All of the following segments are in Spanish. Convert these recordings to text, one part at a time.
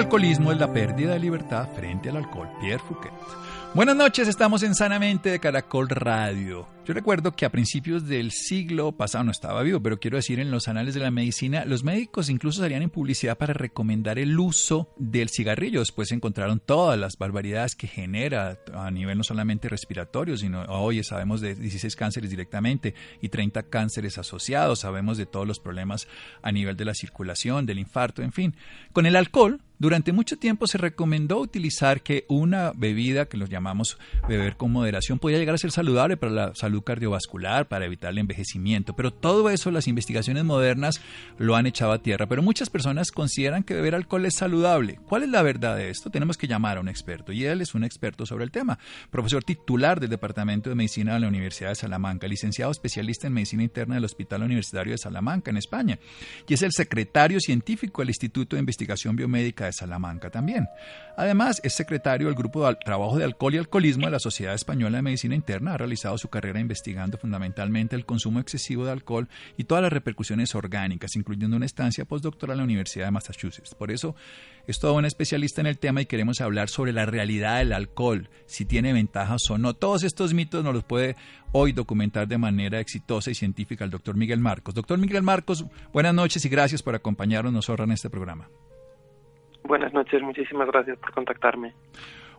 Alcoholismo es la pérdida de libertad frente al alcohol. Pierre Fouquet. Buenas noches, estamos en Sanamente de Caracol Radio. Yo recuerdo que a principios del siglo pasado no estaba vivo, pero quiero decir en los anales de la medicina, los médicos incluso salían en publicidad para recomendar el uso del cigarrillo. Después encontraron todas las barbaridades que genera a nivel no solamente respiratorio, sino hoy sabemos de 16 cánceres directamente y 30 cánceres asociados, sabemos de todos los problemas a nivel de la circulación, del infarto, en fin. Con el alcohol durante mucho tiempo se recomendó utilizar que una bebida que los llamamos beber con moderación podía llegar a ser saludable para la salud cardiovascular, para evitar el envejecimiento, pero todo eso las investigaciones modernas lo han echado a tierra, pero muchas personas consideran que beber alcohol es saludable. ¿Cuál es la verdad de esto? Tenemos que llamar a un experto y él es un experto sobre el tema, profesor titular del Departamento de Medicina de la Universidad de Salamanca, licenciado especialista en Medicina Interna del Hospital Universitario de Salamanca en España y es el secretario científico del Instituto de Investigación Biomédica Salamanca también. Además, es secretario del Grupo de Trabajo de Alcohol y Alcoholismo de la Sociedad Española de Medicina Interna. Ha realizado su carrera investigando fundamentalmente el consumo excesivo de alcohol y todas las repercusiones orgánicas, incluyendo una estancia postdoctoral en la Universidad de Massachusetts. Por eso, es todo un especialista en el tema y queremos hablar sobre la realidad del alcohol, si tiene ventajas o no. Todos estos mitos nos los puede hoy documentar de manera exitosa y científica el doctor Miguel Marcos. Doctor Miguel Marcos, buenas noches y gracias por acompañarnos nosotros en este programa. Buenas noches, muchísimas gracias por contactarme.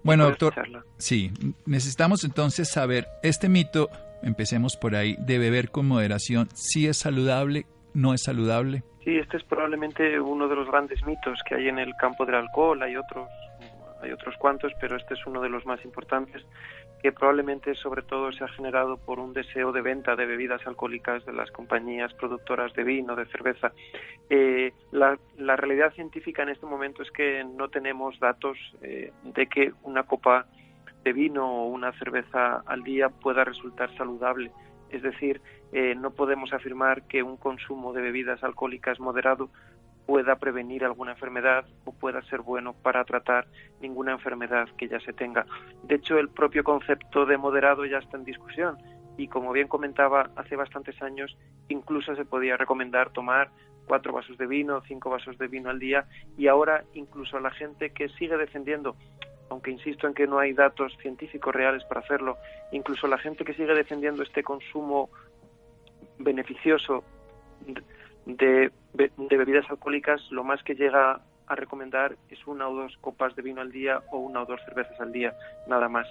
Bueno, doctor, sí, necesitamos entonces saber, este mito, empecemos por ahí, de beber con moderación, ¿sí es saludable, no es saludable? Sí, este es probablemente uno de los grandes mitos que hay en el campo del alcohol, hay otros, hay otros cuantos, pero este es uno de los más importantes que probablemente sobre todo se ha generado por un deseo de venta de bebidas alcohólicas de las compañías productoras de vino, de cerveza. Eh, la, realidad científica en este momento es que no tenemos datos eh, de que una copa de vino o una cerveza al día pueda resultar saludable. Es decir, eh, no podemos afirmar que un consumo de bebidas alcohólicas moderado pueda prevenir alguna enfermedad o pueda ser bueno para tratar ninguna enfermedad que ya se tenga. De hecho, el propio concepto de moderado ya está en discusión y como bien comentaba hace bastantes años, incluso se podía recomendar tomar cuatro vasos de vino, cinco vasos de vino al día y ahora incluso la gente que sigue defendiendo aunque insisto en que no hay datos científicos reales para hacerlo, incluso la gente que sigue defendiendo este consumo beneficioso de, bebidas alcohólicas, lo más que llega a recomendar es una o dos copas de vino al día o una o dos cervezas al día, nada más.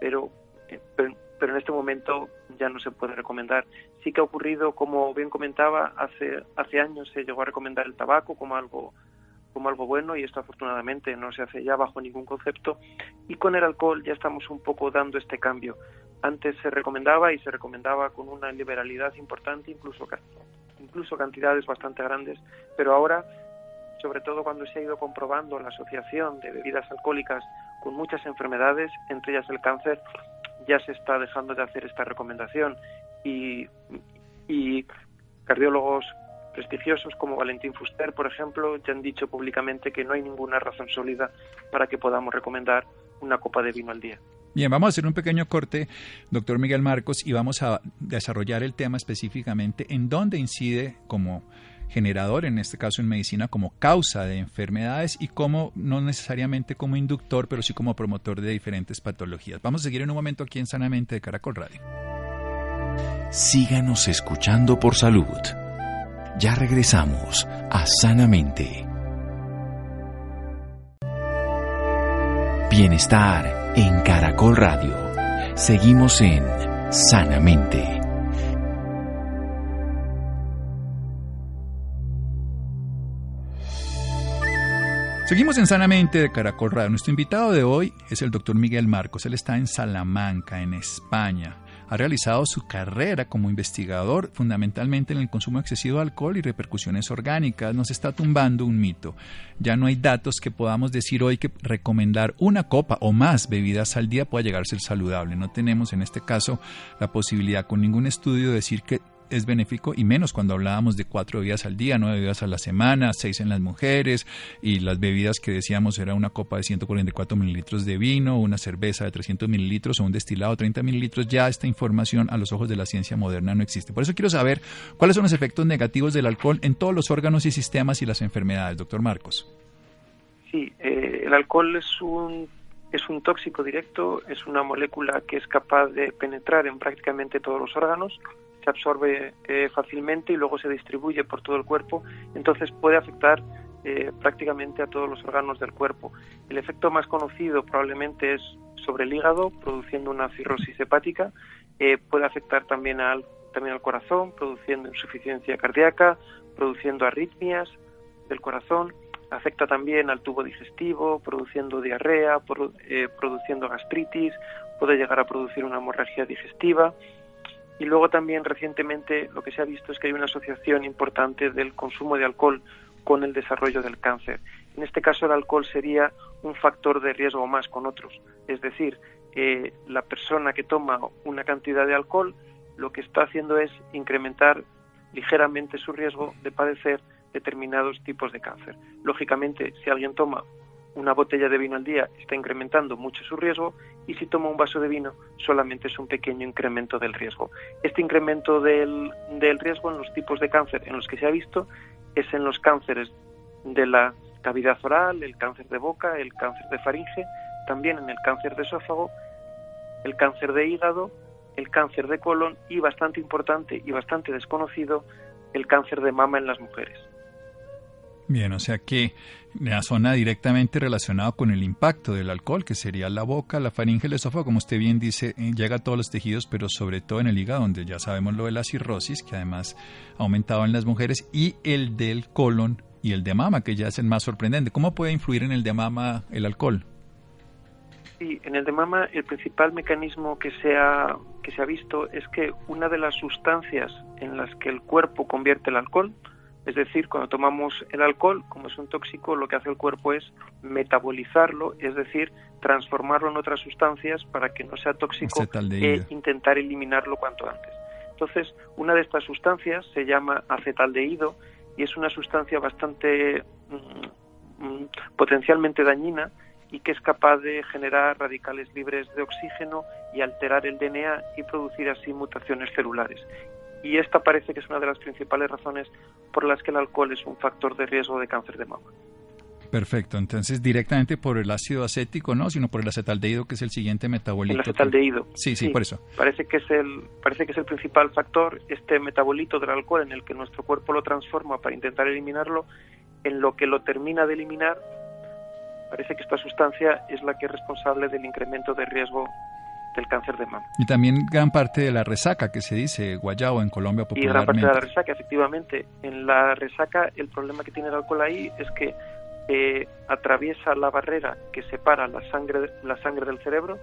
Pero, eh, pero, pero, en este momento ya no se puede recomendar. Sí que ha ocurrido, como bien comentaba, hace, hace años se llegó a recomendar el tabaco como algo como algo bueno y esto afortunadamente no se hace ya bajo ningún concepto y con el alcohol ya estamos un poco dando este cambio. Antes se recomendaba y se recomendaba con una liberalidad importante, incluso incluso cantidades bastante grandes, pero ahora, sobre todo cuando se ha ido comprobando la asociación de bebidas alcohólicas con muchas enfermedades, entre ellas el cáncer, ya se está dejando de hacer esta recomendación y, y cardiólogos prestigiosos como Valentín Fuster, por ejemplo, ya han dicho públicamente que no hay ninguna razón sólida para que podamos recomendar una copa de vino al día. Bien, vamos a hacer un pequeño corte, doctor Miguel Marcos, y vamos a desarrollar el tema específicamente en dónde incide como generador, en este caso en medicina, como causa de enfermedades y como, no necesariamente como inductor, pero sí como promotor de diferentes patologías. Vamos a seguir en un momento aquí en Sanamente de Caracol Radio. Síganos escuchando por salud. Ya regresamos a Sanamente. Bienestar en Caracol Radio. Seguimos en Sanamente. Seguimos en Sanamente de Caracol Radio. Nuestro invitado de hoy es el doctor Miguel Marcos. Él está en Salamanca, en España ha realizado su carrera como investigador fundamentalmente en el consumo excesivo de alcohol y repercusiones orgánicas. Nos está tumbando un mito. Ya no hay datos que podamos decir hoy que recomendar una copa o más bebidas al día pueda llegar a ser saludable. No tenemos en este caso la posibilidad con ningún estudio de decir que es benéfico y menos cuando hablábamos de cuatro bebidas al día, nueve bebidas a la semana, seis en las mujeres y las bebidas que decíamos era una copa de 144 mililitros de vino, una cerveza de 300 mililitros o un destilado de 30 mililitros. Ya esta información a los ojos de la ciencia moderna no existe. Por eso quiero saber cuáles son los efectos negativos del alcohol en todos los órganos y sistemas y las enfermedades, doctor Marcos. Sí, eh, el alcohol es un es un tóxico directo, es una molécula que es capaz de penetrar en prácticamente todos los órganos, absorbe eh, fácilmente y luego se distribuye por todo el cuerpo, entonces puede afectar eh, prácticamente a todos los órganos del cuerpo. El efecto más conocido probablemente es sobre el hígado, produciendo una cirrosis hepática, eh, puede afectar también al, también al corazón, produciendo insuficiencia cardíaca, produciendo arritmias del corazón, afecta también al tubo digestivo, produciendo diarrea, produciendo gastritis, puede llegar a producir una hemorragia digestiva y luego también recientemente lo que se ha visto es que hay una asociación importante del consumo de alcohol con el desarrollo del cáncer. En este caso el alcohol sería un factor de riesgo más con otros. Es decir, eh, la persona que toma una cantidad de alcohol lo que está haciendo es incrementar ligeramente su riesgo de padecer determinados tipos de cáncer. Lógicamente, si alguien toma una botella de vino al día está incrementando mucho su riesgo y si toma un vaso de vino solamente es un pequeño incremento del riesgo. Este incremento del, del riesgo en los tipos de cáncer en los que se ha visto es en los cánceres de la cavidad oral, el cáncer de boca, el cáncer de faringe, también en el cáncer de esófago, el cáncer de hígado, el cáncer de colon y bastante importante y bastante desconocido, el cáncer de mama en las mujeres. Bien, o sea que la zona directamente relacionada con el impacto del alcohol, que sería la boca, la faringe, el esófago, como usted bien dice, eh, llega a todos los tejidos, pero sobre todo en el hígado, donde ya sabemos lo de la cirrosis, que además ha aumentado en las mujeres, y el del colon y el de mama, que ya es el más sorprendente. ¿Cómo puede influir en el de mama el alcohol? Sí, en el de mama el principal mecanismo que se ha, que se ha visto es que una de las sustancias en las que el cuerpo convierte el alcohol, es decir, cuando tomamos el alcohol, como es un tóxico, lo que hace el cuerpo es metabolizarlo, es decir, transformarlo en otras sustancias para que no sea tóxico e intentar eliminarlo cuanto antes. Entonces, una de estas sustancias se llama acetaldehído y es una sustancia bastante mm, mm, potencialmente dañina y que es capaz de generar radicales libres de oxígeno y alterar el DNA y producir así mutaciones celulares y esta parece que es una de las principales razones por las que el alcohol es un factor de riesgo de cáncer de mama. Perfecto, entonces directamente por el ácido acético, no, sino por el acetaldehído que es el siguiente metabolito. El acetaldehído. Sí, sí, por eso. Parece que es el parece que es el principal factor este metabolito del alcohol en el que nuestro cuerpo lo transforma para intentar eliminarlo, en lo que lo termina de eliminar, parece que esta sustancia es la que es responsable del incremento de riesgo del cáncer de mama. Y también gran parte de la resaca que se dice guayabo en Colombia popularmente. Y gran parte de la resaca, efectivamente. En la resaca el problema que tiene el alcohol ahí es que eh, atraviesa la barrera que separa la sangre, la sangre del cerebro,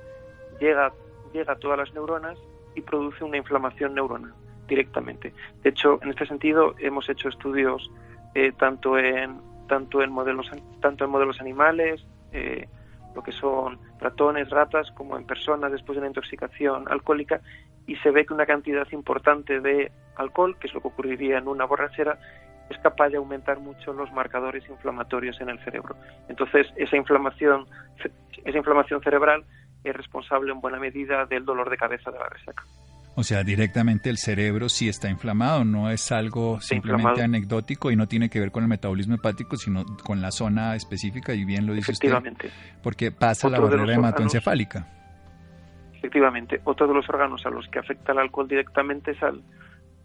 llega, llega a todas las neuronas y produce una inflamación neuronal directamente. De hecho, en este sentido hemos hecho estudios eh, tanto en tanto en modelos tanto en modelos animales eh, lo que son ratones, ratas, como en personas después de una intoxicación alcohólica y se ve que una cantidad importante de alcohol, que es lo que ocurriría en una borrachera, es capaz de aumentar mucho los marcadores inflamatorios en el cerebro. Entonces, esa inflamación, esa inflamación cerebral es responsable en buena medida del dolor de cabeza de la resaca. O sea, directamente el cerebro sí está inflamado, no es algo simplemente anecdótico y no tiene que ver con el metabolismo hepático, sino con la zona específica, y bien lo dice usted, porque pasa la barrera hematoencefálica. Efectivamente, otro de los órganos a los que afecta el alcohol directamente es al,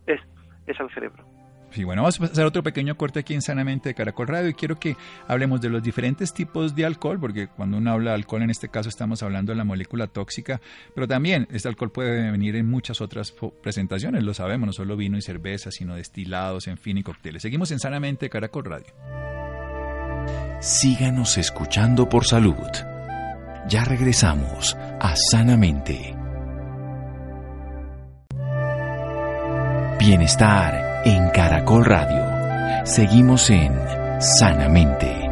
es, es al cerebro. Sí, bueno, vamos a hacer otro pequeño corte aquí en Sanamente de Caracol Radio y quiero que hablemos de los diferentes tipos de alcohol, porque cuando uno habla de alcohol en este caso estamos hablando de la molécula tóxica, pero también este alcohol puede venir en muchas otras presentaciones, lo sabemos, no solo vino y cerveza, sino destilados, en fin, y cócteles. Seguimos en Sanamente de Caracol Radio. Síganos escuchando por salud. Ya regresamos a Sanamente. Bienestar en Caracol Radio. Seguimos en Sanamente.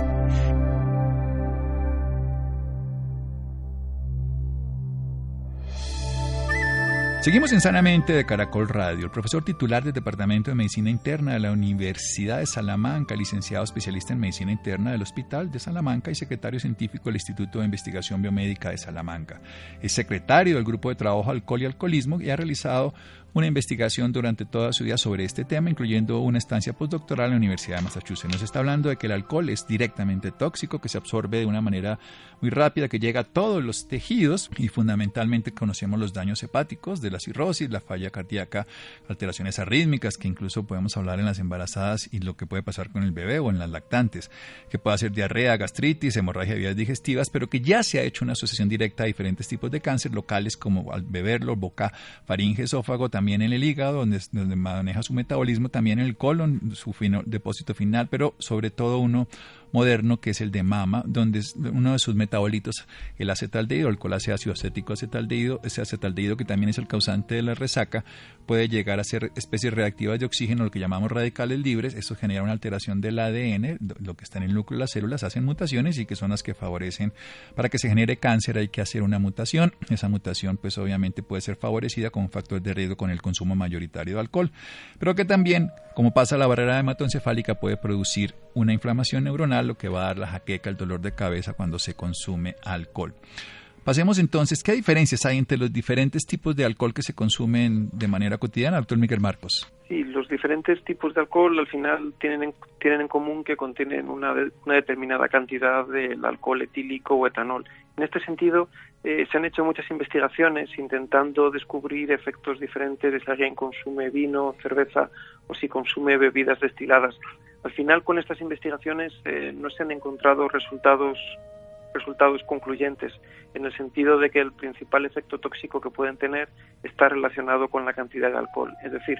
Seguimos en Sanamente de Caracol Radio. El profesor titular del Departamento de Medicina Interna de la Universidad de Salamanca, licenciado especialista en Medicina Interna del Hospital de Salamanca y secretario científico del Instituto de Investigación Biomédica de Salamanca. Es secretario del Grupo de Trabajo Alcohol y Alcoholismo y ha realizado una investigación durante toda su vida sobre este tema, incluyendo una estancia postdoctoral en la Universidad de Massachusetts. Nos está hablando de que el alcohol es directamente tóxico, que se absorbe de una manera muy rápida, que llega a todos los tejidos y fundamentalmente conocemos los daños hepáticos de la cirrosis, la falla cardíaca, alteraciones arrítmicas, que incluso podemos hablar en las embarazadas y lo que puede pasar con el bebé o en las lactantes, que puede ser diarrea, gastritis, hemorragia de vías digestivas, pero que ya se ha hecho una asociación directa a diferentes tipos de cáncer locales como al beberlo, boca, faringe, esófago, también en el hígado, donde, maneja su metabolismo, también en el colon, su depósito final, pero sobre todo uno moderno que es el de mama, donde uno de sus metabolitos, el acetaldehído, el ácido acético acetaldehído, ese acetaldehído que también es el causante de la resaca, puede llegar a ser especies reactivas de oxígeno, lo que llamamos radicales libres. Eso genera una alteración del ADN, lo que está en el núcleo de las células, hacen mutaciones y que son las que favorecen para que se genere cáncer. Hay que hacer una mutación. Esa mutación, pues obviamente puede ser favorecida con un factor de riesgo con el consumo mayoritario de alcohol, pero que también, como pasa la barrera hematoencefálica, puede producir una inflamación neuronal, lo que va a dar la jaqueca, el dolor de cabeza cuando se consume alcohol. Pasemos entonces, ¿qué diferencias hay entre los diferentes tipos de alcohol que se consumen de manera cotidiana, doctor Miguel Marcos? Sí, los diferentes tipos de alcohol al final tienen en, tienen en común que contienen una, una determinada cantidad del alcohol etílico o etanol. En este sentido, eh, se han hecho muchas investigaciones intentando descubrir efectos diferentes de si alguien consume vino, cerveza o si consume bebidas destiladas. Al final, con estas investigaciones eh, no se han encontrado resultados resultados concluyentes en el sentido de que el principal efecto tóxico que pueden tener está relacionado con la cantidad de alcohol. Es decir,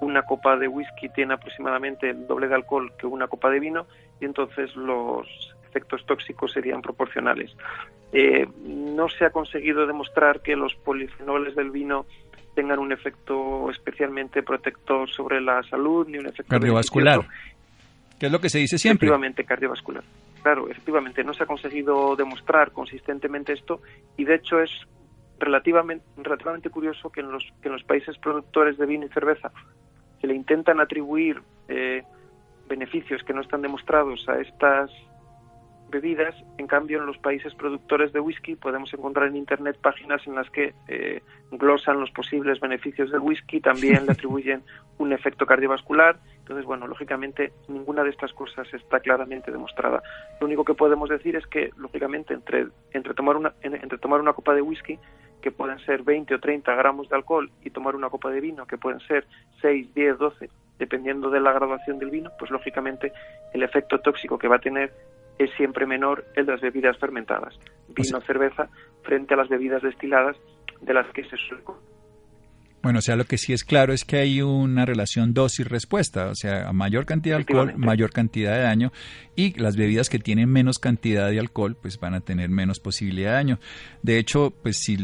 una copa de whisky tiene aproximadamente el doble de alcohol que una copa de vino y entonces los efectos tóxicos serían proporcionales. Eh, no se ha conseguido demostrar que los polifenoles del vino tengan un efecto especialmente protector sobre la salud ni un efecto cardiovascular. ¿Qué es lo que se dice siempre? Efectivamente, cardiovascular. Claro, efectivamente, no se ha conseguido demostrar consistentemente esto y de hecho es relativamente, relativamente curioso que en, los, que en los países productores de vino y cerveza se le intentan atribuir eh, beneficios que no están demostrados a estas bebidas. En cambio, en los países productores de whisky podemos encontrar en Internet páginas en las que eh, glosan los posibles beneficios del whisky, también le atribuyen un efecto cardiovascular. Entonces, bueno, lógicamente ninguna de estas cosas está claramente demostrada. Lo único que podemos decir es que, lógicamente, entre, entre, tomar, una, entre tomar una copa de whisky, que pueden ser 20 o 30 gramos de alcohol, y tomar una copa de vino, que pueden ser 6, 10, 12, dependiendo de la graduación del vino, pues lógicamente el efecto tóxico que va a tener es siempre menor el de las bebidas fermentadas, vino, o cerveza, frente a las bebidas destiladas de las que se suele bueno, o sea, lo que sí es claro es que hay una relación dosis-respuesta, o sea, a mayor cantidad de alcohol, mayor cantidad de daño, y las bebidas que tienen menos cantidad de alcohol, pues van a tener menos posibilidad de daño. De hecho, pues si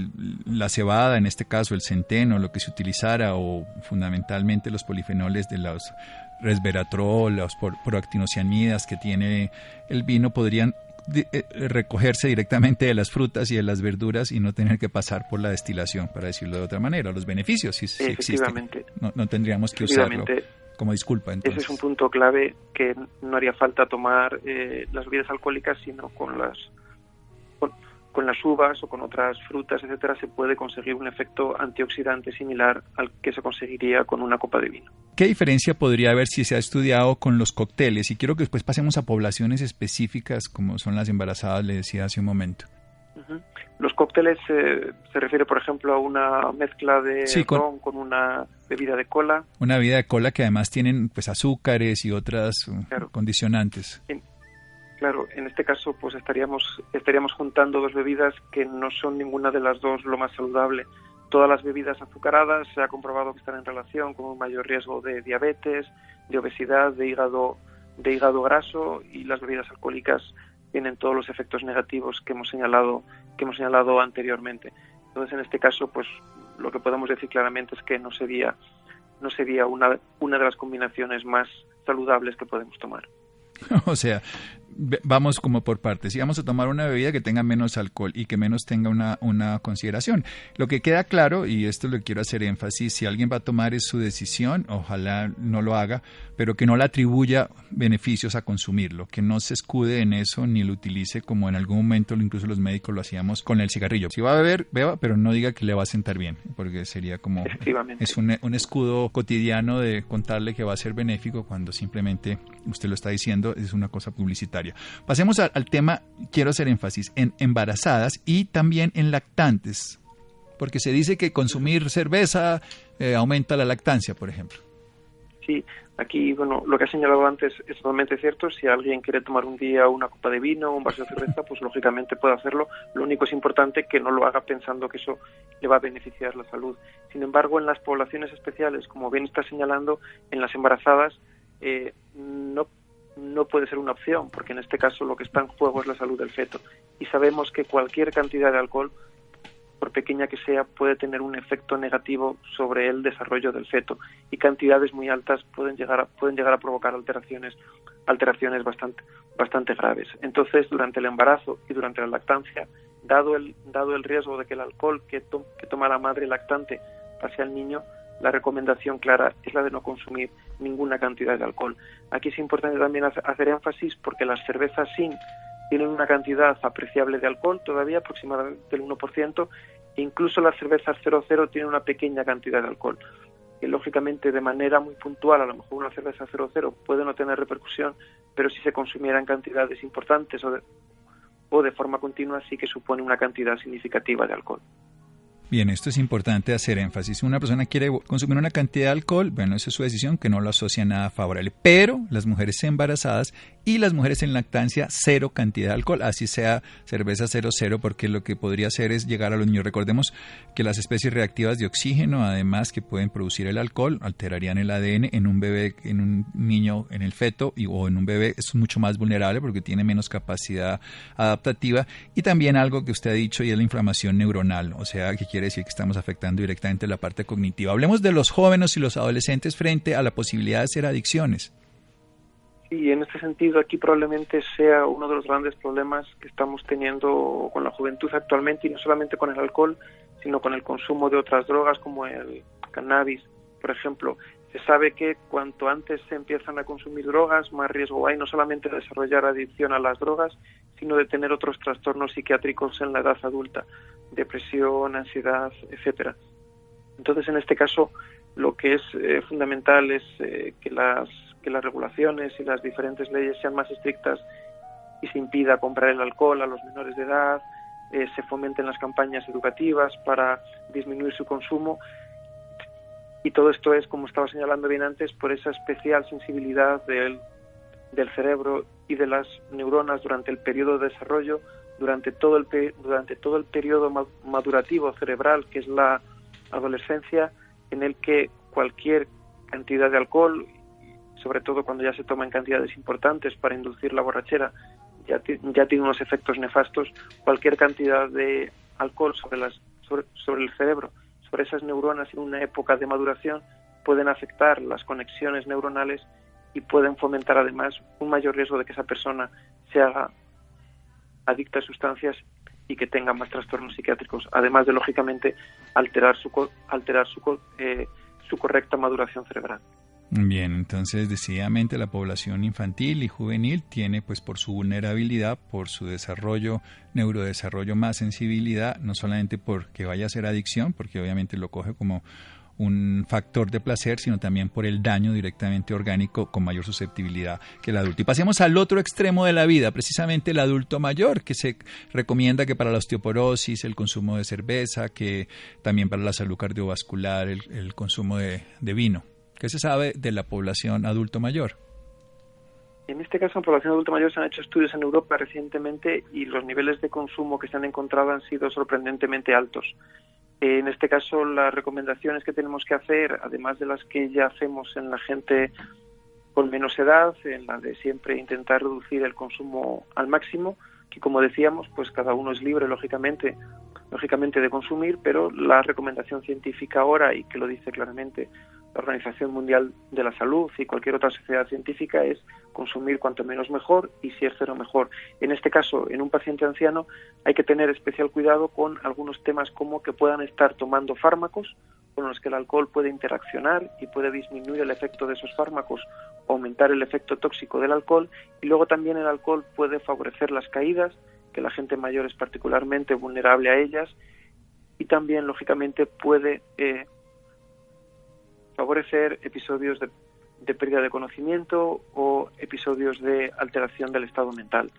la cebada, en este caso el centeno, lo que se utilizara, o fundamentalmente los polifenoles de los resveratrol, los proactinocianidas que tiene el vino podrían eh, recogerse directamente de las frutas y de las verduras y no tener que pasar por la destilación, para decirlo de otra manera. Los beneficios sí, existen. No, tendríamos que usarlo como disculpa. Ese es un punto clave que no haría falta tomar eh, las bebidas alcohólicas, sino con las con las uvas o con otras frutas, etcétera, se puede conseguir un efecto antioxidante similar al que se conseguiría con una copa de vino. ¿Qué diferencia podría haber si se ha estudiado con los cócteles? Y quiero que después pasemos a poblaciones específicas como son las embarazadas, le decía hace un momento. Los cócteles eh, se refiere, por ejemplo, a una mezcla de ron con una bebida de cola. Una bebida de cola que además tienen pues azúcares y otras uh, condicionantes. Claro, en este caso pues estaríamos estaríamos juntando dos bebidas que no son ninguna de las dos lo más saludable. Todas las bebidas azucaradas se ha comprobado que están en relación con un mayor riesgo de diabetes, de obesidad, de hígado de hígado graso y las bebidas alcohólicas tienen todos los efectos negativos que hemos señalado que hemos señalado anteriormente. Entonces, en este caso, pues lo que podemos decir claramente es que no sería no sería una, una de las combinaciones más saludables que podemos tomar. o sea, vamos como por partes. Si vamos a tomar una bebida que tenga menos alcohol y que menos tenga una, una consideración. Lo que queda claro, y esto lo quiero hacer énfasis, si alguien va a tomar es su decisión, ojalá no lo haga, pero que no le atribuya beneficios a consumirlo, que no se escude en eso ni lo utilice como en algún momento incluso los médicos lo hacíamos con el cigarrillo. Si va a beber, beba, pero no diga que le va a sentar bien, porque sería como es un, un escudo cotidiano de contarle que va a ser benéfico cuando simplemente usted lo está diciendo, es una cosa publicitaria. Pasemos al, tema, quiero hacer énfasis, en embarazadas y también en lactantes, porque se dice que consumir cerveza eh, aumenta la lactancia, por ejemplo. Sí, aquí, bueno, lo que ha señalado antes es totalmente cierto. Si alguien quiere tomar un día una copa de vino o un vaso de cerveza, pues lógicamente puede hacerlo. Lo único es importante que no lo haga pensando que eso le va a beneficiar la salud. Sin embargo, en las poblaciones especiales, como bien está señalando, en las embarazadas, eh, no no puede ser una opción, porque en este caso lo que está en juego es la salud del feto. Y sabemos que cualquier cantidad de alcohol, por pequeña que sea, puede tener un efecto negativo sobre el desarrollo del feto. Y cantidades muy altas pueden llegar a, pueden llegar a provocar alteraciones, alteraciones bastante, bastante graves. Entonces, durante el embarazo y durante la lactancia, dado el, dado el riesgo de que el alcohol que, que toma la madre lactante pase al niño, la recomendación clara es la de no consumir ninguna cantidad de alcohol. Aquí es importante también hacer énfasis porque las cervezas sin tienen una cantidad apreciable de alcohol, todavía aproximadamente el 1%, e incluso las cervezas 00 tienen una pequeña cantidad de alcohol. Que lógicamente de manera muy puntual, a lo mejor una cerveza 00 puede no tener repercusión, pero si se consumiera en cantidades importantes o o de forma continua sí que supone una cantidad significativa de alcohol. Bien, esto es importante hacer énfasis. Si una persona quiere consumir una cantidad de alcohol, bueno, esa es su decisión, que no lo asocia a nada favorable. Pero las mujeres embarazadas y las mujeres en lactancia, cero cantidad de alcohol, así sea cerveza cero cero, porque lo que podría hacer es llegar a los niños. Recordemos que las especies reactivas de oxígeno, además que pueden producir el alcohol, alterarían el ADN en un bebé, en un niño, en el feto y, o en un bebé, es mucho más vulnerable porque tiene menos capacidad adaptativa. Y también algo que usted ha dicho y es la inflamación neuronal, o sea, que quiere decir que estamos afectando directamente la parte cognitiva. Hablemos de los jóvenes y los adolescentes frente a la posibilidad de ser adicciones. Sí, en este sentido aquí probablemente sea uno de los grandes problemas que estamos teniendo con la juventud actualmente y no solamente con el alcohol, sino con el consumo de otras drogas como el cannabis, por ejemplo. Sabe que cuanto antes se empiezan a consumir drogas, más riesgo hay no solamente de desarrollar adicción a las drogas, sino de tener otros trastornos psiquiátricos en la edad adulta, depresión, ansiedad, etcétera. Entonces, en este caso, lo que es eh, fundamental es eh, que las que las regulaciones y las diferentes leyes sean más estrictas y se impida comprar el alcohol a los menores de edad, eh, se fomenten las campañas educativas para disminuir su consumo y todo esto es, como estaba señalando bien antes, por esa especial sensibilidad del, cerebro y de las neuronas durante el periodo de desarrollo, durante todo el, durante todo el periodo madurativo cerebral, que es la adolescencia, en el que cualquier cantidad de alcohol, sobre todo cuando ya se toma en cantidades importantes para inducir la borrachera, ya, ya tiene unos efectos nefastos. Cualquier cantidad de alcohol sobre, las, sobre el cerebro sobre esas neuronas en una época de maduración pueden afectar las conexiones neuronales y pueden fomentar además un mayor riesgo de que esa persona se haga adicta a sustancias y que tenga más trastornos psiquiátricos, además de lógicamente alterar su alterar su, eh, su correcta maduración cerebral. Bien, entonces decididamente la población infantil y juvenil tiene pues por su vulnerabilidad, por su desarrollo, neurodesarrollo más sensibilidad, no solamente porque vaya a ser adicción, porque obviamente lo coge como un factor de placer, sino también por el daño directamente orgánico con mayor susceptibilidad que el adulto. Y pasemos al otro extremo de la vida, precisamente el adulto mayor, que se recomienda que para la osteoporosis, el consumo de cerveza, que también para la salud cardiovascular, el, consumo de vino. ¿Qué se sabe de la población adulto mayor? En este caso, en población adulto mayor se han hecho estudios en Europa recientemente y los niveles de consumo que se han encontrado han sido sorprendentemente altos. En este caso, las recomendaciones que tenemos que hacer, además de las que ya hacemos en la gente con menos edad, en la de siempre intentar reducir el consumo al máximo, que como decíamos, pues cada uno es libre, lógicamente, lógicamente de consumir, pero la recomendación científica ahora, y que lo dice claramente la Organización Mundial de la Salud y cualquier otra sociedad científica es consumir cuanto menos mejor y si es cero mejor. En este caso, en un paciente anciano hay que tener especial cuidado con algunos temas como que puedan estar tomando fármacos con los que el alcohol puede interaccionar y puede disminuir el efecto de esos fármacos o aumentar el efecto tóxico del alcohol y luego también el alcohol puede favorecer las caídas, que la gente mayor es particularmente vulnerable a ellas y también lógicamente puede eh, favorecer episodios de, pérdida de conocimiento o episodios de alteración del estado mental.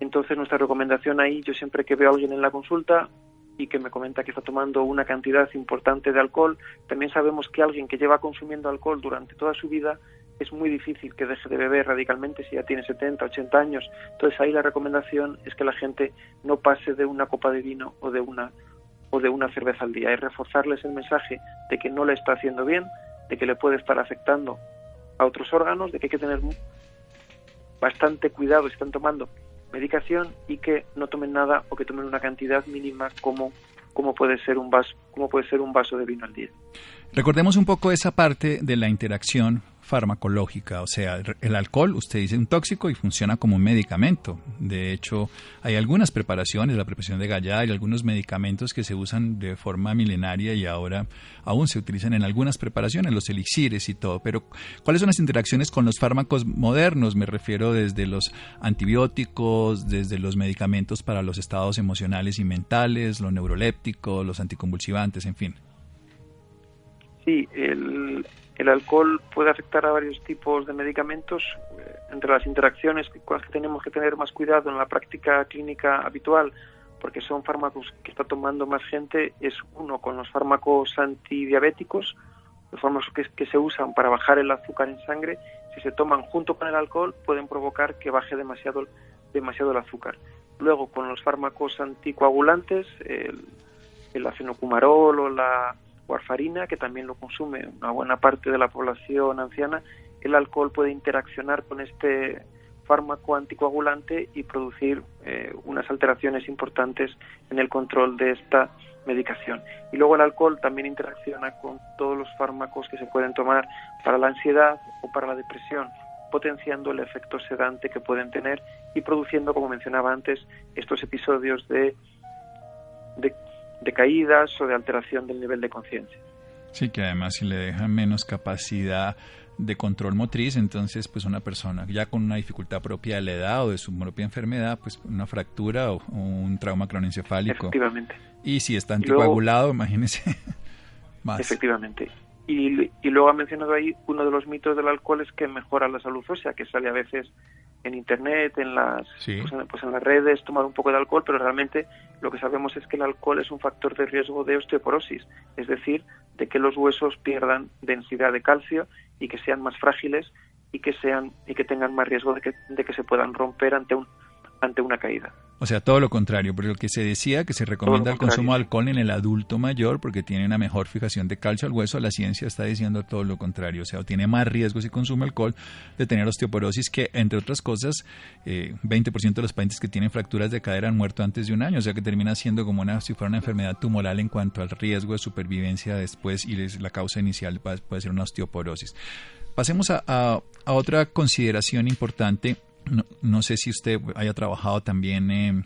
Entonces nuestra recomendación ahí, yo siempre que veo a alguien en la consulta y que me comenta que está tomando una cantidad importante de alcohol, también sabemos que alguien que lleva consumiendo alcohol durante toda su vida es muy difícil que deje de beber radicalmente si ya tiene 70, 80 años. Entonces ahí la recomendación es que la gente no pase de una copa de vino o de una o de una cerveza al día y reforzarles el mensaje de que no le está haciendo bien, de que le puede estar afectando a otros órganos, de que hay que tener bastante cuidado si están tomando medicación y que no tomen nada o que tomen una cantidad mínima como como puede ser un vaso como puede ser un vaso de vino al día. Recordemos un poco esa parte de la interacción farmacológica, o sea, el alcohol, usted dice un tóxico y funciona como un medicamento. De hecho, hay algunas preparaciones, la preparación de Gallar y algunos medicamentos que se usan de forma milenaria y ahora aún se utilizan en algunas preparaciones, los elixires y todo. Pero, ¿cuáles son las interacciones con los fármacos modernos? Me refiero desde los antibióticos, desde los medicamentos para los estados emocionales y mentales, los neurolépticos, los anticonvulsivantes, en fin. Sí, el, el alcohol puede afectar a varios tipos de medicamentos. Eh, entre las interacciones con las que tenemos que tener más cuidado en la práctica clínica habitual, porque son fármacos que está tomando más gente, es uno con los fármacos antidiabéticos, los fármacos que, se usan para bajar el azúcar en sangre, si se toman junto con el alcohol pueden provocar que baje demasiado, demasiado el azúcar. Luego con los fármacos anticoagulantes, el, el afenocumarol o la warfarina, que también lo consume una buena parte de la población anciana, el alcohol puede interaccionar con este fármaco anticoagulante y producir eh, unas alteraciones importantes en el control de esta medicación. Y luego el alcohol también interacciona con todos los fármacos que se pueden tomar para la ansiedad o para la depresión, potenciando el efecto sedante que pueden tener y produciendo, como mencionaba antes, estos episodios de, de de caídas o de alteración del nivel de conciencia. Sí, que además si le dejan menos capacidad de control motriz, entonces pues una persona ya con una dificultad propia de la edad o de su propia enfermedad, pues una fractura o, un trauma cronoencefálico. Efectivamente. Y si está anticoagulado, imagínese más. Efectivamente. Y, y, luego ha mencionado ahí uno de los mitos del alcohol es que mejora la salud ósea, que sale a veces en internet, en las, pues, pues, en, las redes, tomar un poco de alcohol, pero realmente lo que sabemos es que el alcohol es un factor de riesgo de osteoporosis, es decir, de que los huesos pierdan densidad de calcio y que sean más frágiles y que sean y que tengan más riesgo de que, de que se puedan romper ante un ante una caída. O sea, todo lo contrario, porque lo que se decía que se recomienda el consumo de alcohol en el adulto mayor porque tiene una mejor fijación de calcio al hueso, la ciencia está diciendo todo lo contrario, o sea, tiene más riesgo si consume alcohol de tener osteoporosis que, entre otras cosas, eh, 20% de los pacientes que tienen fracturas de cadera han muerto antes de un año, o sea que termina siendo como una, si fuera una enfermedad tumoral en cuanto al riesgo de supervivencia después y la causa inicial puede ser una osteoporosis. Pasemos a, a otra consideración importante no, no sé si usted haya trabajado también eh,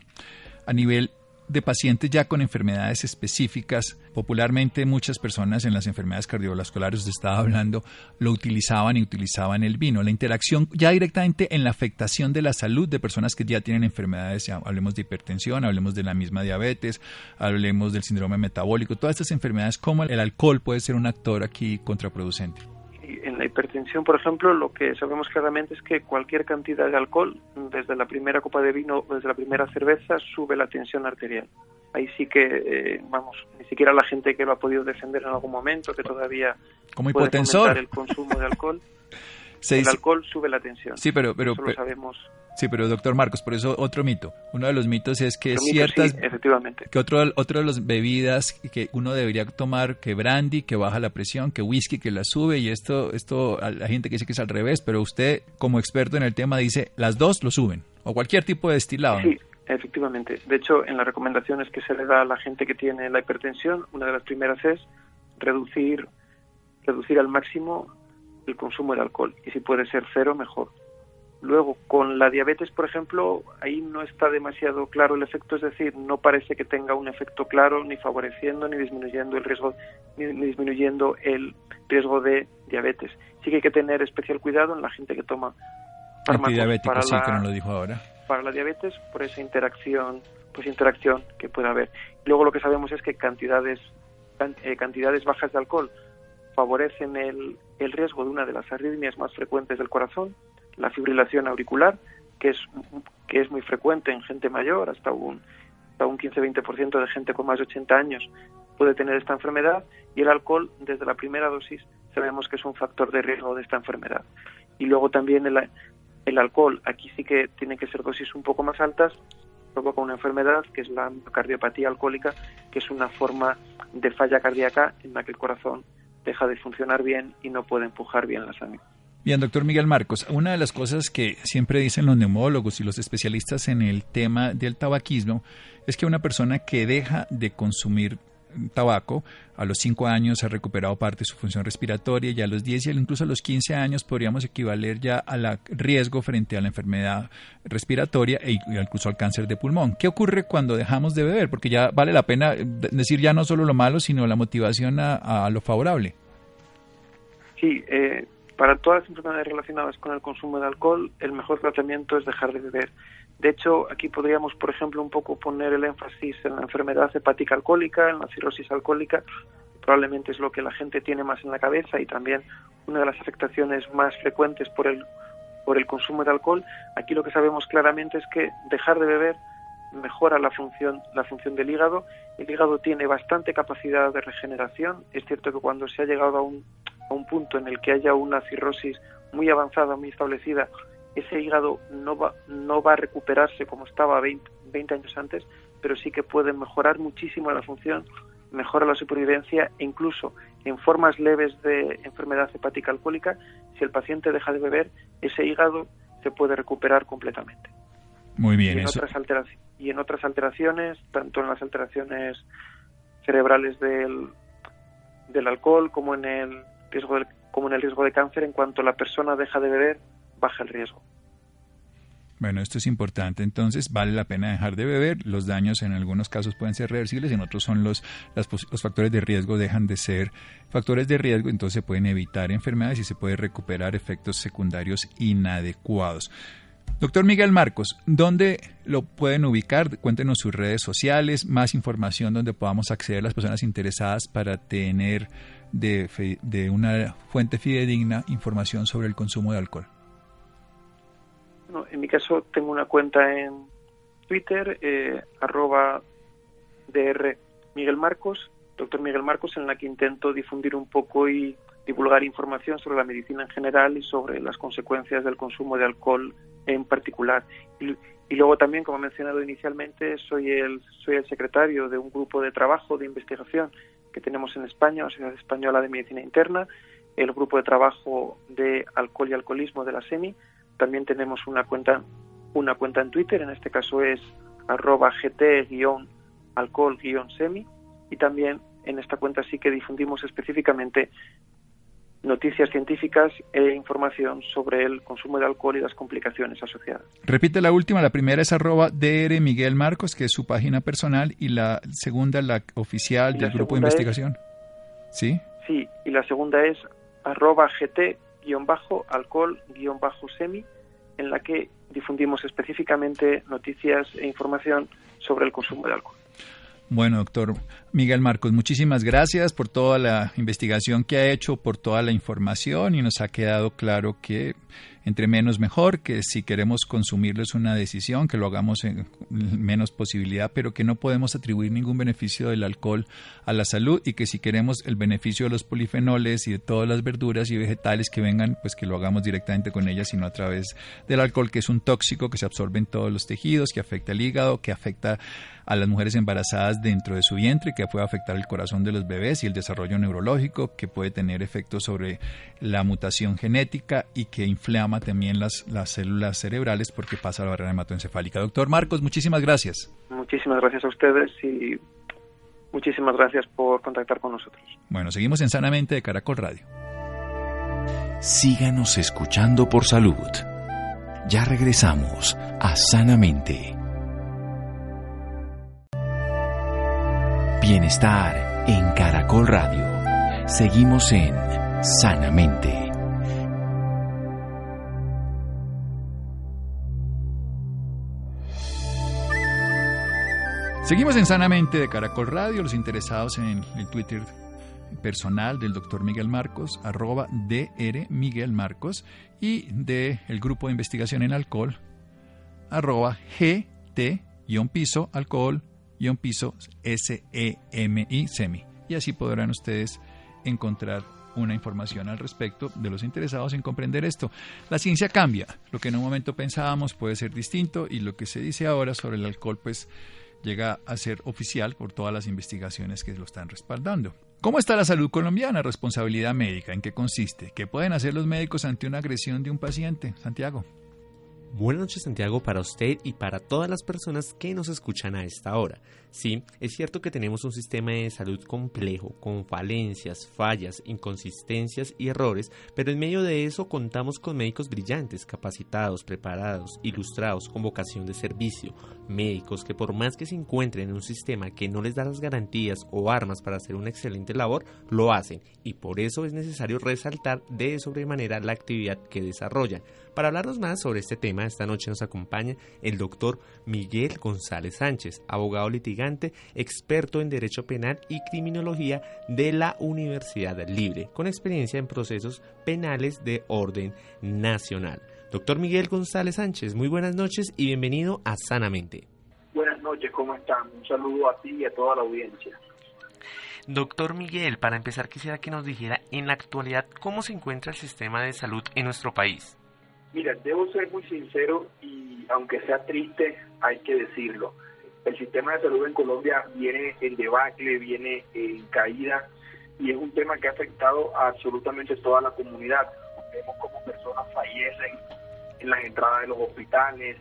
a nivel de pacientes ya con enfermedades específicas. Popularmente muchas personas en las enfermedades cardiovasculares, usted estaba hablando, lo utilizaban y utilizaban el vino. La interacción ya directamente en la afectación de la salud de personas que ya tienen enfermedades, hablemos de hipertensión, hablemos de la misma diabetes, hablemos del síndrome metabólico, todas estas enfermedades, cómo el alcohol puede ser un actor aquí contraproducente en la hipertensión, por ejemplo, lo que sabemos claramente es que cualquier cantidad de alcohol, desde la primera copa de vino o desde la primera cerveza, sube la tensión arterial. Ahí sí que, eh, vamos, ni siquiera la gente que lo ha podido defender en algún momento, que todavía como puede el consumo de alcohol, el alcohol sube la tensión. Sí, pero, pero, Eso lo sabemos Sí, pero doctor Marcos, por eso otro mito. Uno de los mitos es que ciertas... efectivamente. Que otro, otro de las bebidas que uno debería tomar, que brandy, que baja la presión, que whisky, que la sube, y esto, esto, la gente que dice que es al revés, pero usted, como experto en el tema, dice, las dos lo suben, o cualquier tipo de destilado. Sí, efectivamente. De hecho, en las recomendaciones que se le da a la gente que tiene la hipertensión, una de las primeras es reducir reducir al máximo el consumo del alcohol y si puede ser cero, mejor. Luego, con la diabetes, por ejemplo, ahí no está demasiado claro el efecto, es decir, no parece que tenga un efecto claro ni favoreciendo ni disminuyendo el riesgo ni disminuyendo el riesgo de diabetes. Sí que hay que tener especial cuidado en la gente que toma fármacos para sí, la, que no lo dijo ahora. Para la diabetes por esa interacción, pues interacción que puede haber. Luego lo que sabemos es que cantidades eh, cantidades bajas de alcohol favorecen el, el riesgo de una de las arritmias más frecuentes del corazón, la fibrilación auricular, que es, que es muy frecuente en gente mayor, hasta un, hasta un 15-20% de gente con más de 80 años puede tener esta enfermedad, y el alcohol, desde la primera dosis, sabemos que es un factor de riesgo de esta enfermedad. Y luego también el, el alcohol, aquí sí que tiene que ser dosis un poco más altas, provoca una enfermedad que es la cardiopatía alcohólica, que es una forma de falla cardíaca en la que el corazón deja de funcionar bien y no puede empujar bien la sangre. Bien, doctor Miguel Marcos, una de las cosas que siempre dicen los neumólogos y los especialistas en el tema del tabaquismo es que una persona que deja de consumir tabaco, a los 5 años ha recuperado parte de su función respiratoria y a los 10 y incluso a los 15 años podríamos equivaler ya al riesgo frente a la enfermedad respiratoria e incluso al cáncer de pulmón. ¿Qué ocurre cuando dejamos de beber? Porque ya vale la pena decir ya no solo lo malo, sino la motivación a, lo favorable. Sí, eh, para todas las enfermedades relacionadas con el consumo de alcohol, el mejor tratamiento es dejar de beber. De hecho, aquí podríamos, por ejemplo, un poco poner el énfasis en la enfermedad hepática alcohólica, en la cirrosis alcohólica, probablemente es lo que la gente tiene más en la cabeza y también una de las afectaciones más frecuentes por el, por el consumo de alcohol. Aquí lo que sabemos claramente es que dejar de beber mejora la función, la función del hígado. El hígado tiene bastante capacidad de regeneración. Es cierto que cuando se ha llegado a un, a un punto en el que haya una cirrosis muy avanzada, muy establecida, ese hígado no va, no va a recuperarse como estaba 20, 20 años antes, pero sí que puede mejorar muchísimo la función, mejora la supervivencia e incluso en formas leves de enfermedad hepática alcohólica, si el paciente deja de beber, ese hígado se puede recuperar completamente. Muy bien. Y en, Otras, alteraciones, y en otras alteraciones, tanto en las alteraciones cerebrales del, del alcohol como en el riesgo del, como en el riesgo de cáncer, en cuanto la persona deja de beber, baja el riesgo. Bueno, esto es importante. Entonces, vale la pena dejar de beber. Los daños en algunos casos pueden ser reversibles, en otros son los, los factores de riesgo, dejan de ser factores de riesgo, entonces se pueden evitar enfermedades y se puede recuperar efectos secundarios inadecuados. Doctor Miguel Marcos, ¿dónde lo pueden ubicar? Cuéntenos sus redes sociales, más información donde podamos acceder a las personas interesadas para tener de, de una fuente fidedigna información sobre el consumo de alcohol. En mi caso tengo una cuenta en Twitter, eh, arroba DR Miguel Marcos, doctor Miguel Marcos, en la que intento difundir un poco y divulgar información sobre la medicina en general y sobre las consecuencias del consumo de alcohol en particular. Y, y, luego también, como he mencionado inicialmente, soy el, soy el secretario de un grupo de trabajo de investigación que tenemos en España, la Sociedad Española de Medicina Interna, el grupo de trabajo de alcohol y alcoholismo de la SEMI. También tenemos una cuenta, una cuenta en Twitter, en este caso es arroba gt-alcohol-semi y también en esta cuenta sí que difundimos específicamente noticias científicas e información sobre el consumo de alcohol y las complicaciones asociadas. Repite la última, la primera es arroba DR Miguel Marcos, que es su página personal, y la segunda, la oficial del grupo de investigación. ¿Sí? Sí, y la segunda es arroba GT-alcohol-semi, en la que difundimos específicamente noticias e información sobre el consumo de alcohol. Bueno, doctor Miguel Marcos, muchísimas gracias por toda la investigación que ha hecho, por toda la información y nos ha quedado claro que entre menos mejor, que si queremos consumirlo es una decisión, que lo hagamos en menos posibilidad, pero que no podemos atribuir ningún beneficio del alcohol a la salud y que si queremos el beneficio de los polifenoles y de todas las verduras y vegetales que vengan, pues que lo hagamos directamente con ellas y no a través del alcohol, que es un tóxico que se absorbe en todos los tejidos, que afecta al hígado, que afecta a las mujeres embarazadas dentro de su vientre, que puede afectar el corazón de los bebés y el desarrollo neurológico, que puede tener efectos sobre la mutación genética y que inflama también las, las células cerebrales porque pasa la barrera hematoencefálica. Doctor Marcos, muchísimas gracias. Muchísimas gracias a ustedes y Muchísimas gracias por contactar con nosotros. Bueno, seguimos en Sanamente de Caracol Radio. Síganos escuchando por salud. Ya regresamos a Sanamente. Bienestar en Caracol Radio. Seguimos en Sanamente. Seguimos en Sanamente de Caracol Radio. Los interesados en el Twitter personal del doctor Miguel Marcos, arroba DR Miguel Marcos, y del el grupo de investigación en alcohol, arroba GT-piso alcohol-piso SEMI SEMI. Y así podrán ustedes encontrar una información al respecto de los interesados en comprender esto. La ciencia cambia. Lo que en un momento pensábamos puede ser distinto y lo que se dice ahora sobre el alcohol, pues llega a ser oficial por todas las investigaciones que lo están respaldando. ¿Cómo está la salud colombiana? Responsabilidad médica. ¿En qué consiste? ¿Qué pueden hacer los médicos ante una agresión de un paciente? Santiago. Buenas noches Santiago para usted y para todas las personas que nos escuchan a esta hora. Sí, es cierto que tenemos un sistema de salud complejo, con falencias, fallas, inconsistencias y errores, pero en medio de eso contamos con médicos brillantes, capacitados, preparados, ilustrados, con vocación de servicio, médicos que por más que se encuentren en un sistema que no les da las garantías o armas para hacer una excelente labor, lo hacen y por eso es necesario resaltar de sobremanera la actividad que desarrollan. Para hablarnos más sobre este tema, esta noche nos acompaña el doctor Miguel González Sánchez, abogado litigante, experto en Derecho Penal y Criminología de la Universidad Libre, con experiencia en procesos penales de orden nacional. Doctor Miguel González Sánchez, muy buenas noches y bienvenido a Sanamente. Buenas noches, ¿cómo están? Un saludo a ti y a toda la audiencia. Doctor Miguel, para empezar quisiera que nos dijera en la actualidad cómo se encuentra el sistema de salud en nuestro país. Mira, debo ser muy sincero y aunque sea triste, hay que decirlo. El sistema de salud en Colombia viene en debacle, viene en caída y es un tema que ha afectado a absolutamente toda la comunidad. Vemos cómo personas fallecen en las entradas de los hospitales,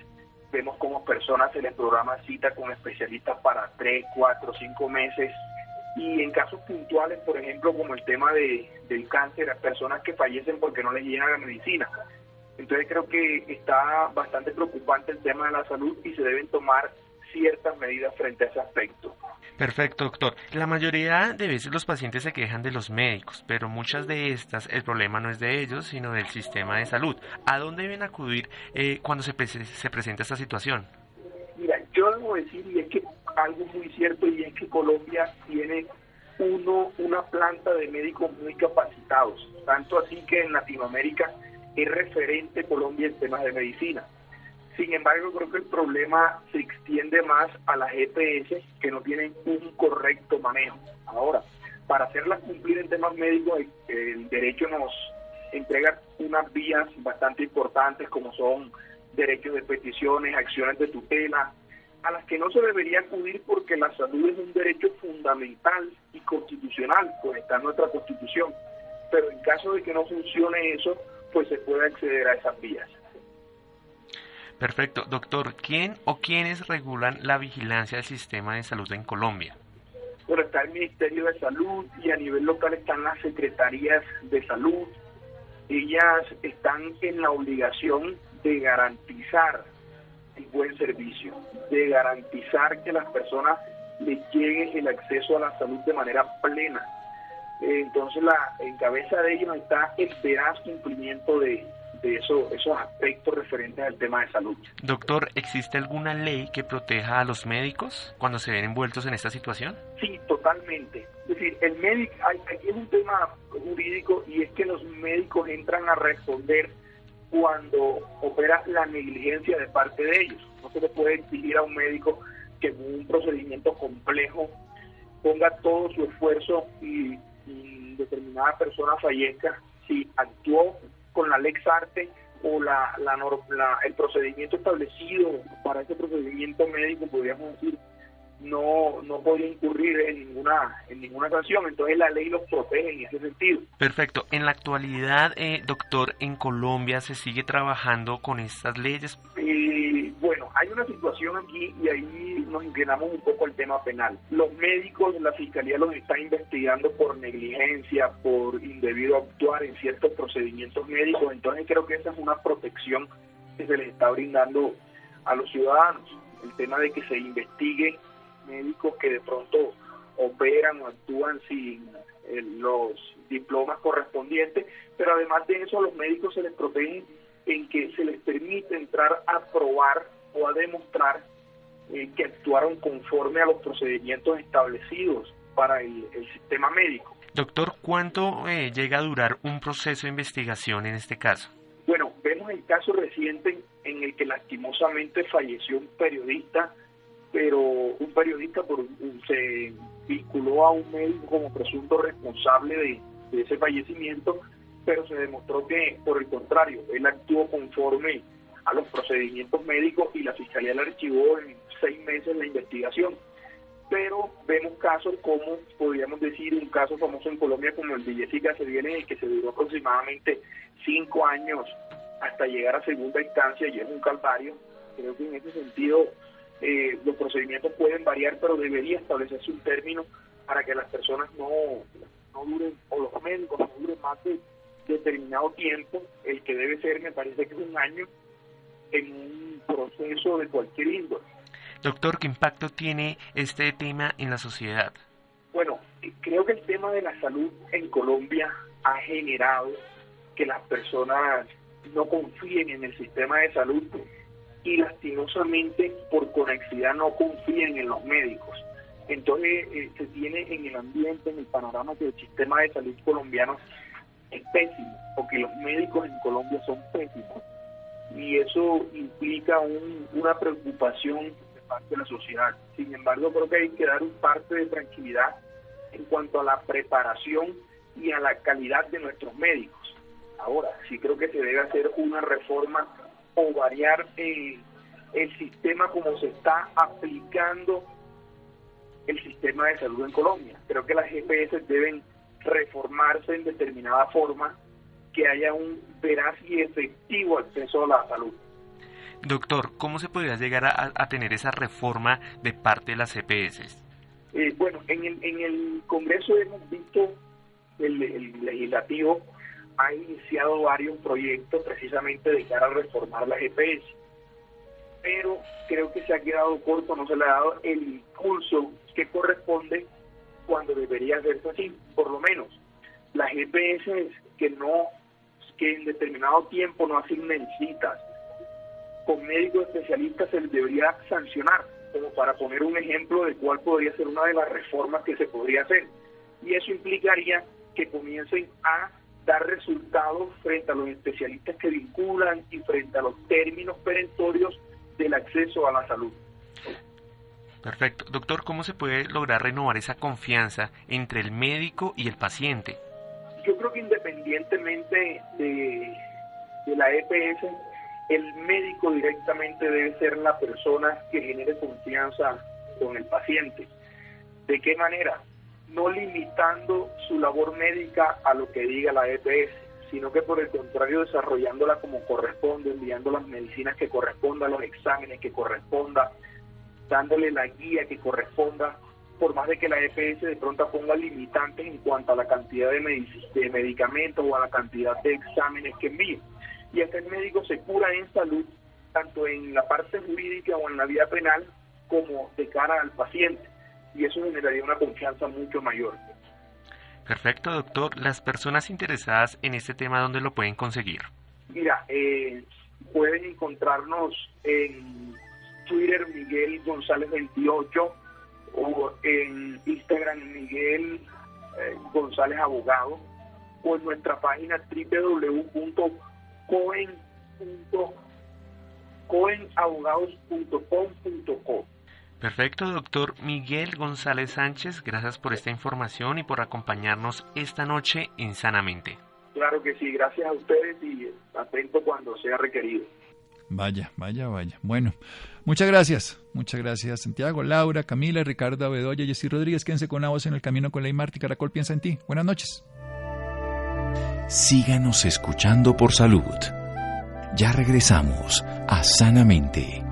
vemos cómo personas se les programa cita con especialistas para tres, cuatro, cinco meses y en casos puntuales, por ejemplo, como el tema de, del cáncer, personas que fallecen porque no les llega la medicina. Entonces creo que está bastante preocupante el tema de la salud y se deben tomar ciertas medidas frente a ese aspecto. Perfecto, doctor. La mayoría de veces los pacientes se quejan de los médicos, pero muchas de estas el problema no es de ellos, sino del sistema de salud. ¿A dónde deben acudir eh, cuando se, se presenta esta situación? Mira, yo debo decir, y es que algo muy cierto, y es que Colombia tiene uno, una planta de médicos muy capacitados, tanto así que en Latinoamérica es referente Colombia en temas de medicina. Sin embargo, creo que el problema se extiende más a las EPS que no tienen un correcto manejo. Ahora, para hacerlas cumplir en temas médicos, el derecho nos entrega unas vías bastante importantes como son derechos de peticiones, acciones de tutela, a las que no se debería acudir porque la salud es un derecho fundamental y constitucional, pues está en nuestra constitución. Pero en caso de que no funcione eso, pues se puede acceder a esas vías. Perfecto. Doctor, ¿quién o quiénes regulan la vigilancia del sistema de salud en Colombia? Bueno, está el Ministerio de Salud y a nivel local están las secretarías de salud. Ellas están en la obligación de garantizar el buen servicio, de garantizar que las personas les llegue el acceso a la salud de manera plena entonces la en cabeza de ellos está el veraz cumplimiento de, de eso, esos aspectos referentes al tema de salud. Doctor, ¿existe alguna ley que proteja a los médicos cuando se ven envueltos en esta situación? Sí, totalmente. Es decir, el médico, aquí es un tema jurídico y es que los médicos entran a responder cuando opera la negligencia de parte de ellos. No se le puede exigir a un médico que en un procedimiento complejo ponga todo su esfuerzo y determinada persona fallezca, si actuó con la lex arte o la, la, el procedimiento establecido para ese procedimiento médico, podríamos decir, no no podría incurrir en ninguna en ninguna sanción. Entonces la ley los protege en ese sentido. Perfecto. En la actualidad eh, doctor en Colombia se sigue trabajando con estas leyes. Eh, una situación aquí y ahí nos inclinamos un poco al tema penal. Los médicos, la fiscalía los está investigando por negligencia, por indebido actuar en ciertos procedimientos médicos, entonces creo que esa es una protección que se les está brindando a los ciudadanos. El tema de que se investigue médicos que de pronto operan o actúan sin eh, los diplomas correspondientes, pero además de eso a los médicos se les protege en que se les permite entrar a probar o a demostrar eh, que actuaron conforme a los procedimientos establecidos para el, sistema médico. Doctor, ¿cuánto eh, llega a durar un proceso de investigación en este caso? Bueno, vemos el caso reciente en el que lastimosamente falleció un periodista, pero un periodista por, se vinculó a un médico como presunto responsable de, de ese fallecimiento, pero se demostró que, por el contrario, él actuó conforme a los procedimientos médicos y la fiscalía le archivó en seis meses la investigación. Pero vemos casos como, podríamos decir, un caso famoso en Colombia como el de Jessica viene en el que se duró aproximadamente cinco años hasta llegar a segunda instancia y es un calvario. Creo que en ese sentido eh, los procedimientos pueden variar, pero debería establecerse un término para que las personas no, no duren, o los médicos no duren más de determinado tiempo, el que debe ser, me parece que es un año, en un proceso de cualquier índole. Doctor, ¿qué impacto tiene este tema en la sociedad? Bueno, creo que el tema de la salud en Colombia ha generado que las personas no confíen en el sistema de salud y lastimosamente por conexidad no confíen en los médicos. Entonces eh, se tiene en el ambiente, en el panorama que el sistema de salud colombiano es pésimo, porque los médicos en Colombia son pésimos y eso implica una preocupación de parte de la sociedad. Sin embargo, creo que hay que dar un parte de tranquilidad en cuanto a la preparación y a la calidad de nuestros médicos. Ahora, sí creo que se debe hacer una reforma o variar el sistema como se está aplicando el sistema de salud en Colombia. Creo que las GPS deben reformarse en determinada forma que haya un veraz y efectivo acceso a la salud. Doctor, ¿cómo se podría llegar a, tener esa reforma de parte de las CPS? Eh, bueno, en el, en el Congreso hemos visto el, el legislativo ha iniciado varios proyectos precisamente de cara a reformar la GPS, pero creo que se ha quedado corto, no se le ha dado el impulso que corresponde cuando debería hacerse así, por lo menos. Las GPS que no que en determinado tiempo no asignen citas. Con médicos especialistas se les debería sancionar, como para poner un ejemplo de cuál podría ser una de las reformas que se podría hacer. Y eso implicaría que comiencen a dar resultados frente a los especialistas que vinculan y frente a los términos perentorios del acceso a la salud. Perfecto. Doctor, ¿cómo se puede lograr renovar esa confianza entre el médico y el paciente? Yo creo que independientemente de, la EPS, el médico directamente debe ser la persona que genere confianza con el paciente. ¿De qué manera? No limitando su labor médica a lo que diga la EPS, sino que por el contrario desarrollándola como corresponde, enviando las medicinas que correspondan, los exámenes que corresponda, dándole la guía que corresponda por más de que la EPS de pronto ponga limitantes en cuanto a la cantidad de, de medicamentos o a la cantidad de exámenes que envíe. Y este médico se cura en salud, tanto en la parte jurídica o en la vía penal, como de cara al paciente. Y eso generaría una confianza mucho mayor. Perfecto, doctor. Las personas interesadas en este tema, ¿dónde lo pueden conseguir? Mira, eh, pueden encontrarnos en Twitter Miguel González 28 o en Instagram Miguel eh, González Abogado o en nuestra página www.coenabogados.com.co. Perfecto, doctor Miguel González Sánchez, gracias por esta información y por acompañarnos esta noche en Sanamente. Claro que sí, gracias a ustedes y atento cuando sea requerido. Vaya, vaya, vaya. Bueno, muchas gracias. Muchas gracias, Santiago, Laura, Camila, Ricardo Abedoya, Jessy Rodríguez. Quédense con la voz en el camino con Ley Marti. Caracol piensa en ti. Buenas noches. Síganos escuchando por salud. Ya regresamos a Sanamente.